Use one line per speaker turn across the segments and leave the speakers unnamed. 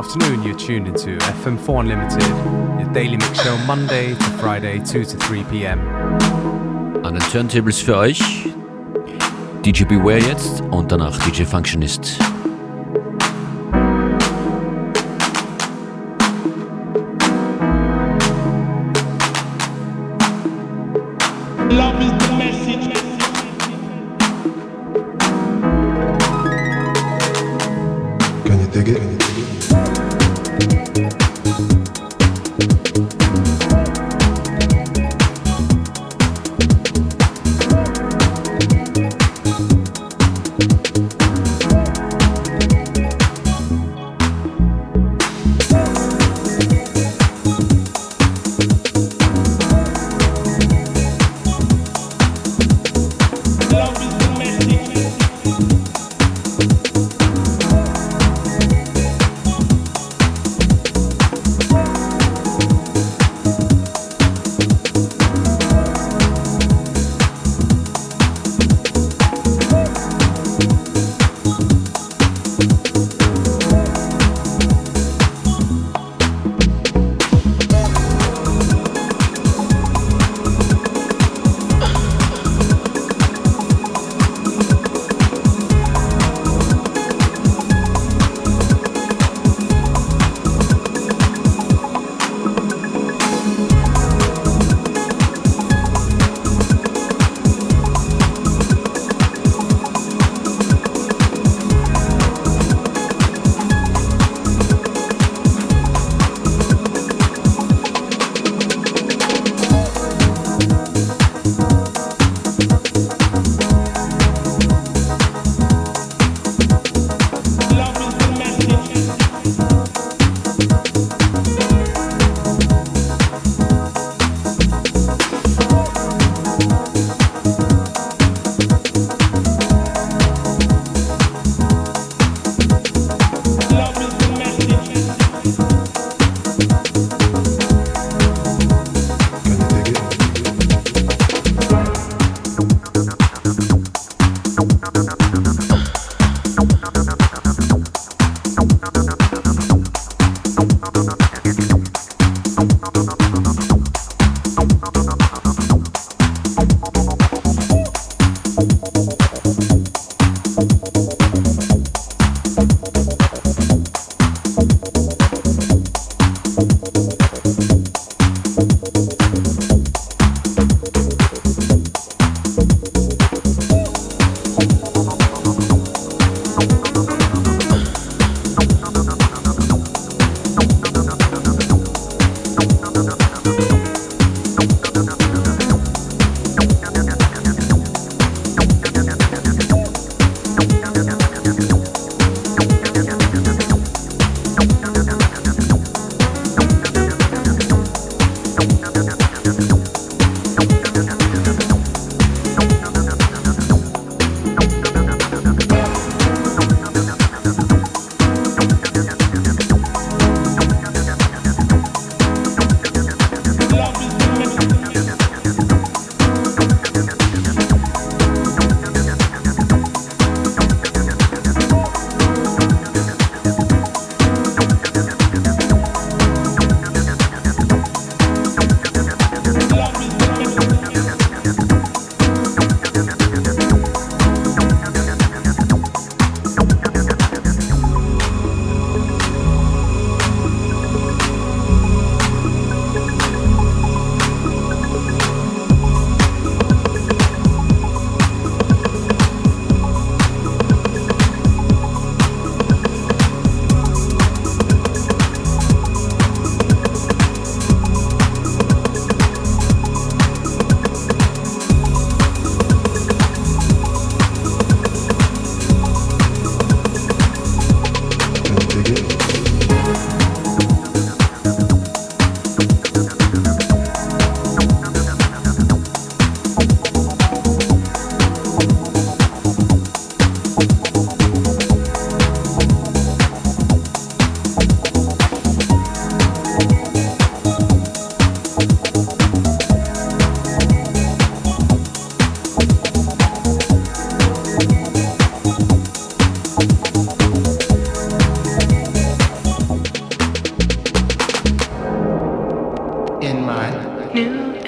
afternoon. You're tuned into FM4 Unlimited, your daily mix show Monday to Friday, 2 to 3 p.m.
An den Turntables für euch DJ Beware jetzt und danach DJ Functionist.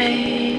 Hey.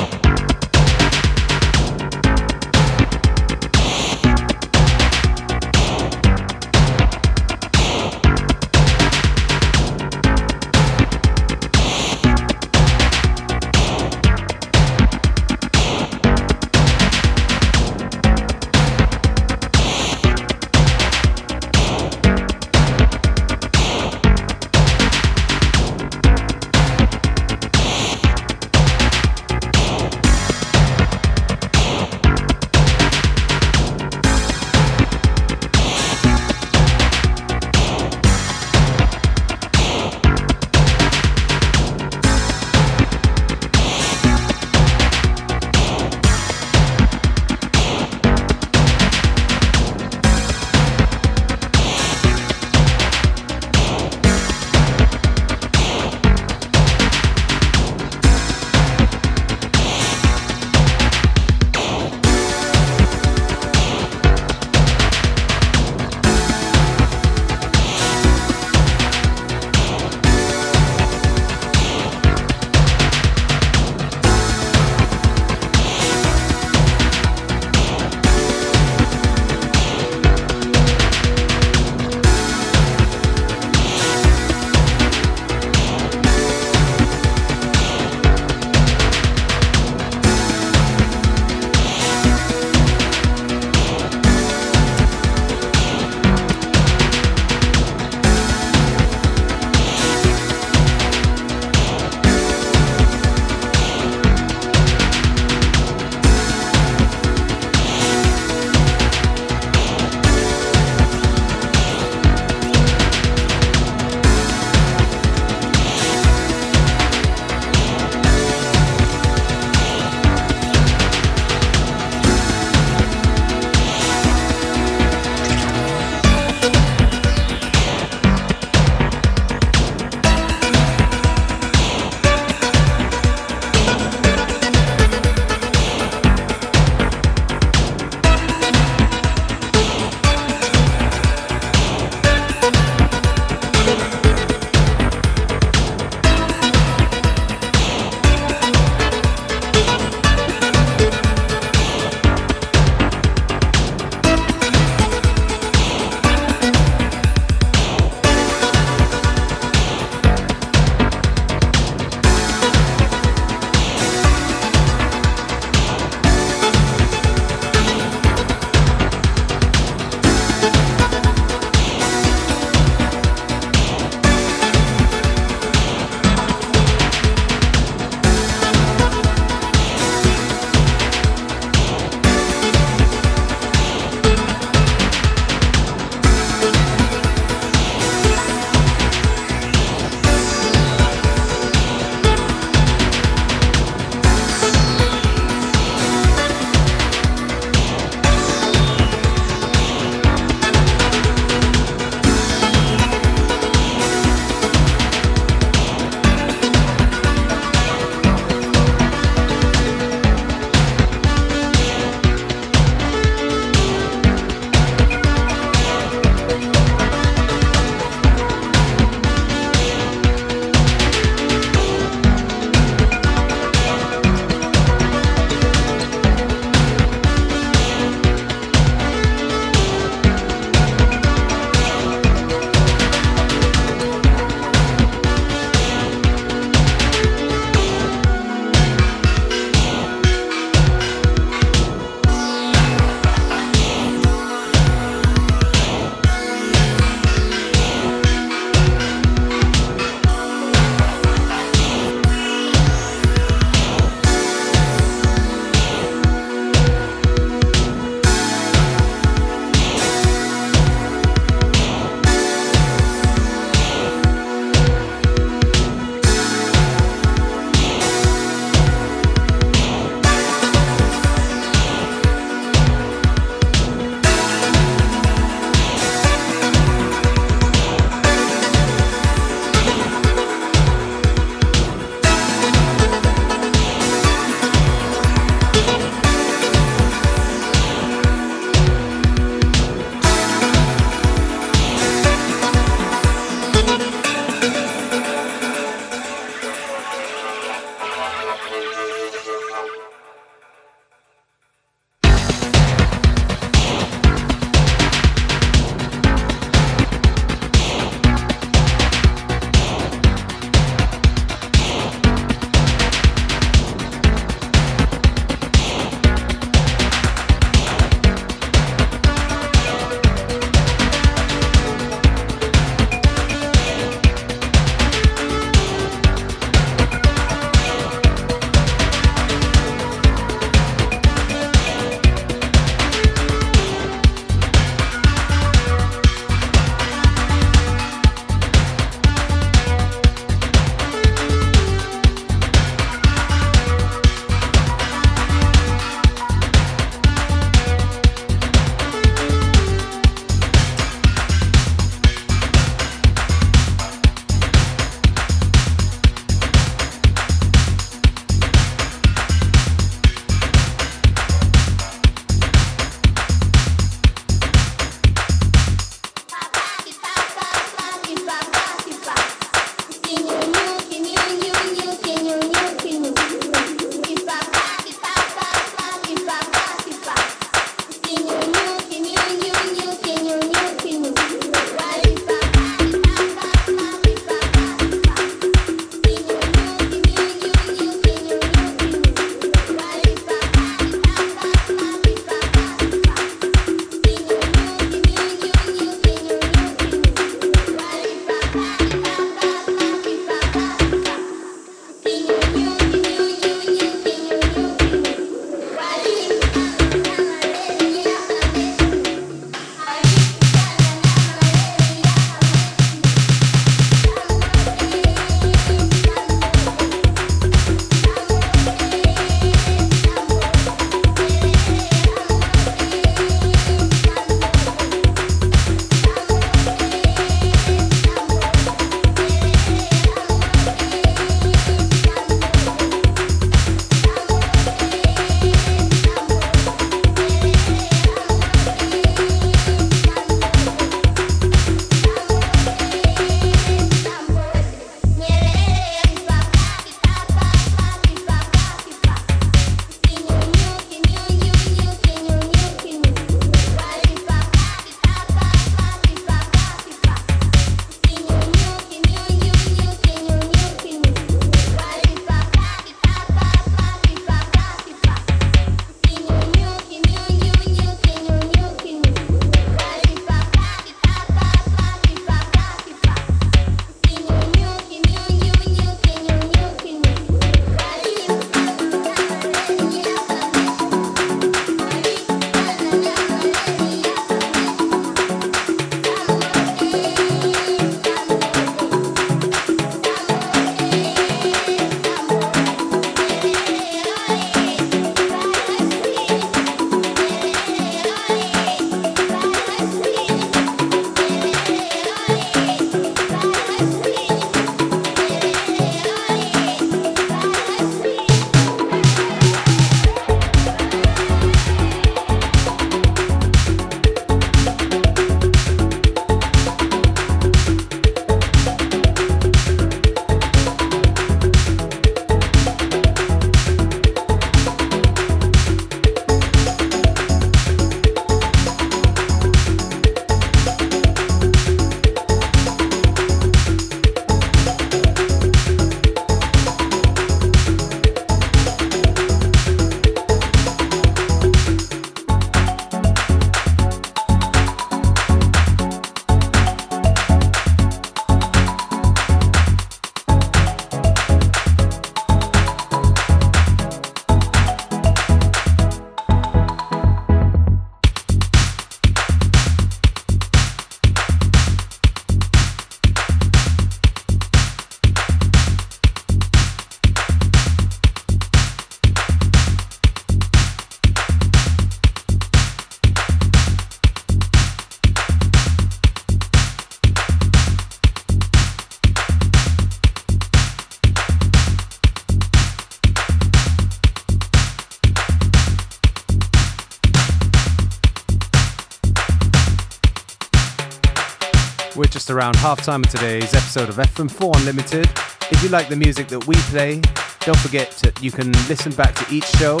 Around half time of today's episode of FM4 Unlimited. If you like the music that we play, don't forget that you can listen back to each show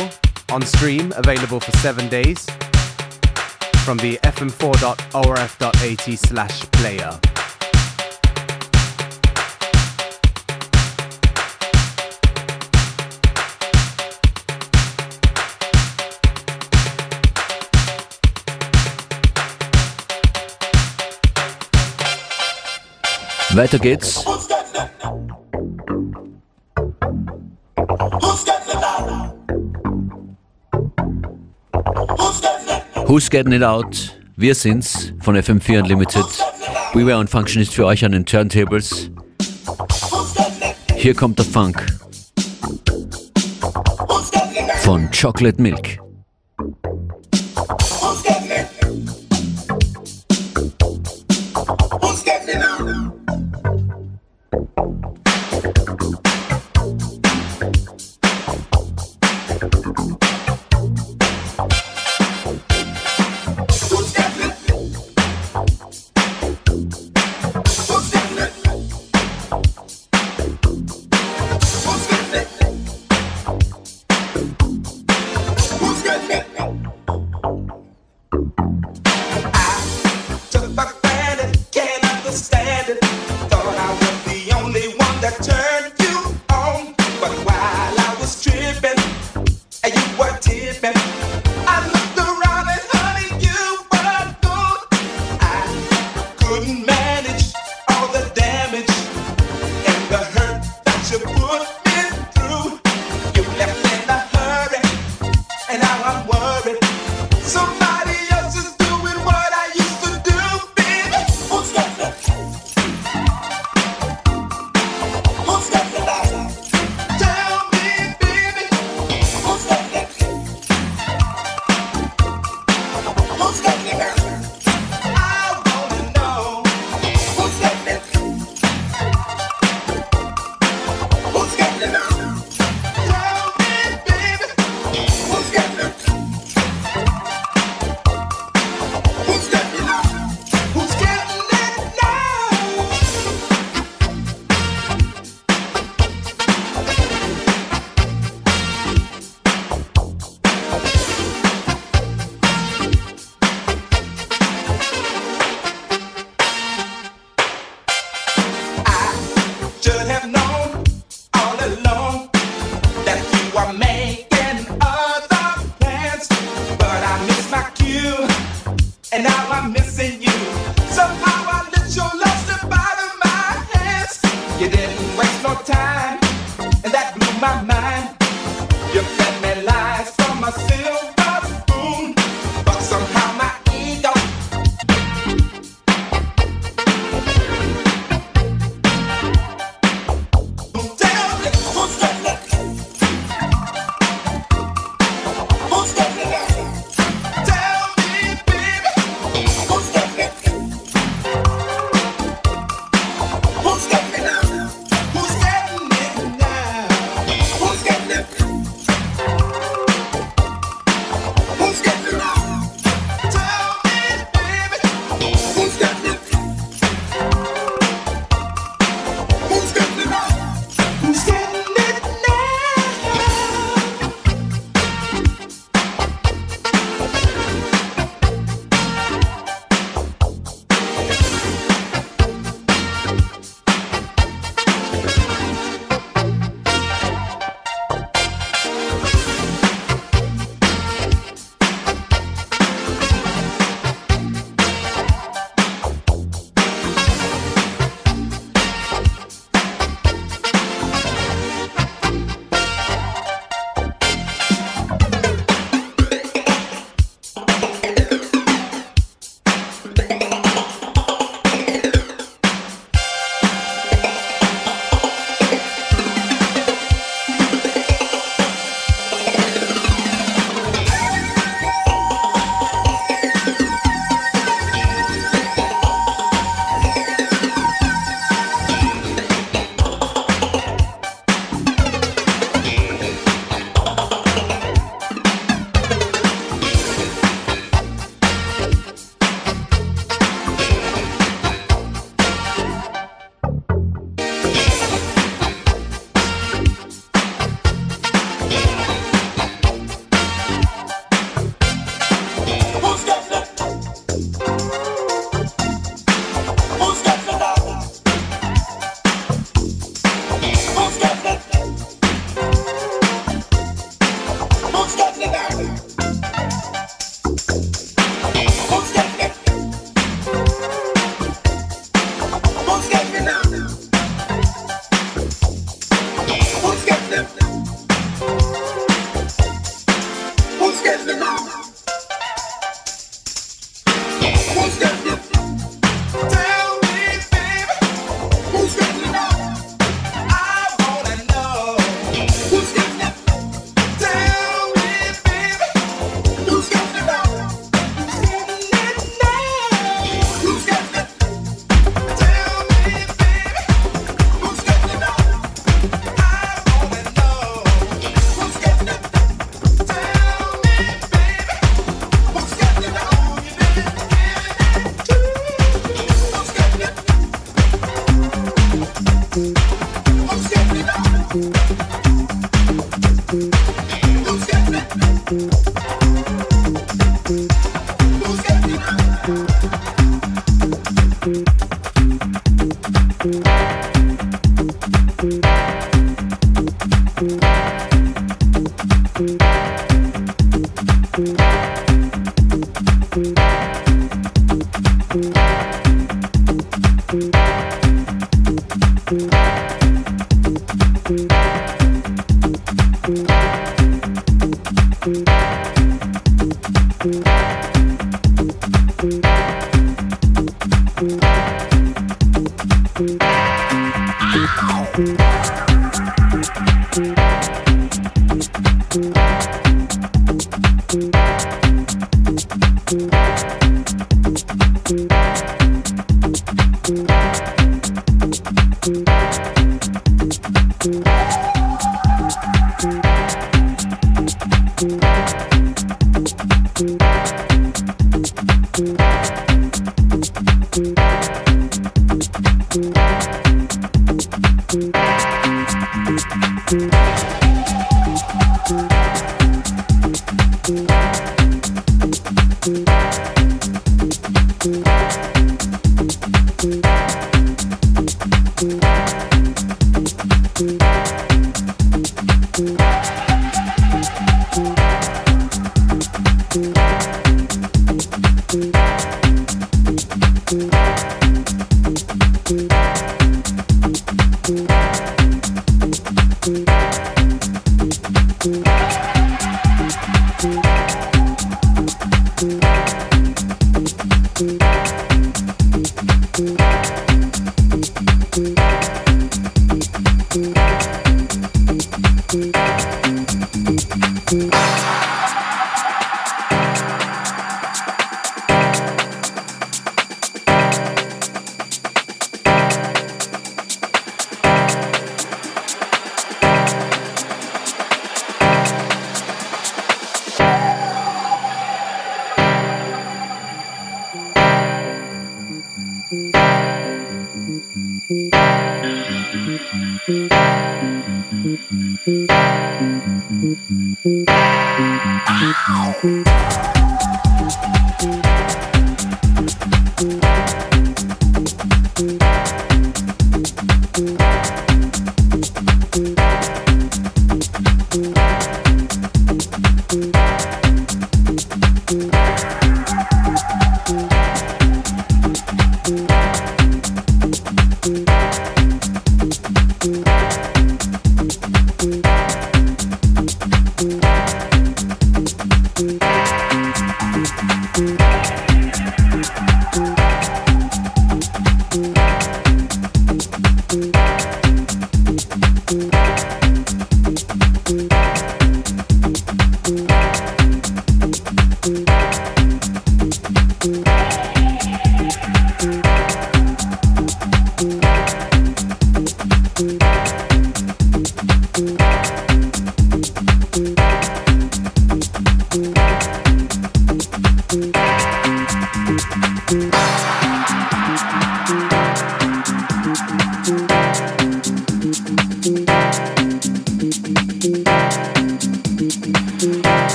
on stream, available for seven days, from the fm4.orf.at slash player.
Weiter geht's. Who's Getting It Out? Wir sind's von FM4 Unlimited. Beware und Function ist für euch an den Turntables. Hier kommt der Funk von Chocolate Milk.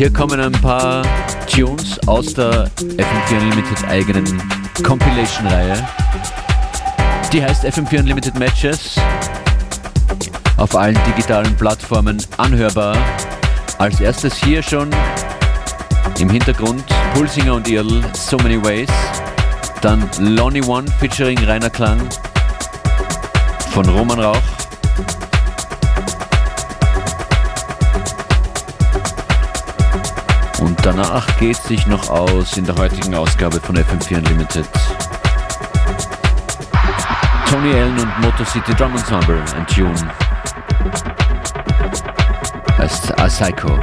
Hier kommen ein paar Tunes aus der FM4 Unlimited eigenen Compilation-Reihe. Die heißt FM4 Unlimited Matches. Auf allen digitalen Plattformen anhörbar. Als erstes hier schon im Hintergrund Pulsinger und Earl, So Many Ways. Dann Lonnie One featuring Rainer Klang von Roman Rauch. Danach geht sich noch aus in der heutigen Ausgabe von FM4 Unlimited. Tony Allen und Motor City Drum Ensemble, ein Tune. Heißt A Psycho.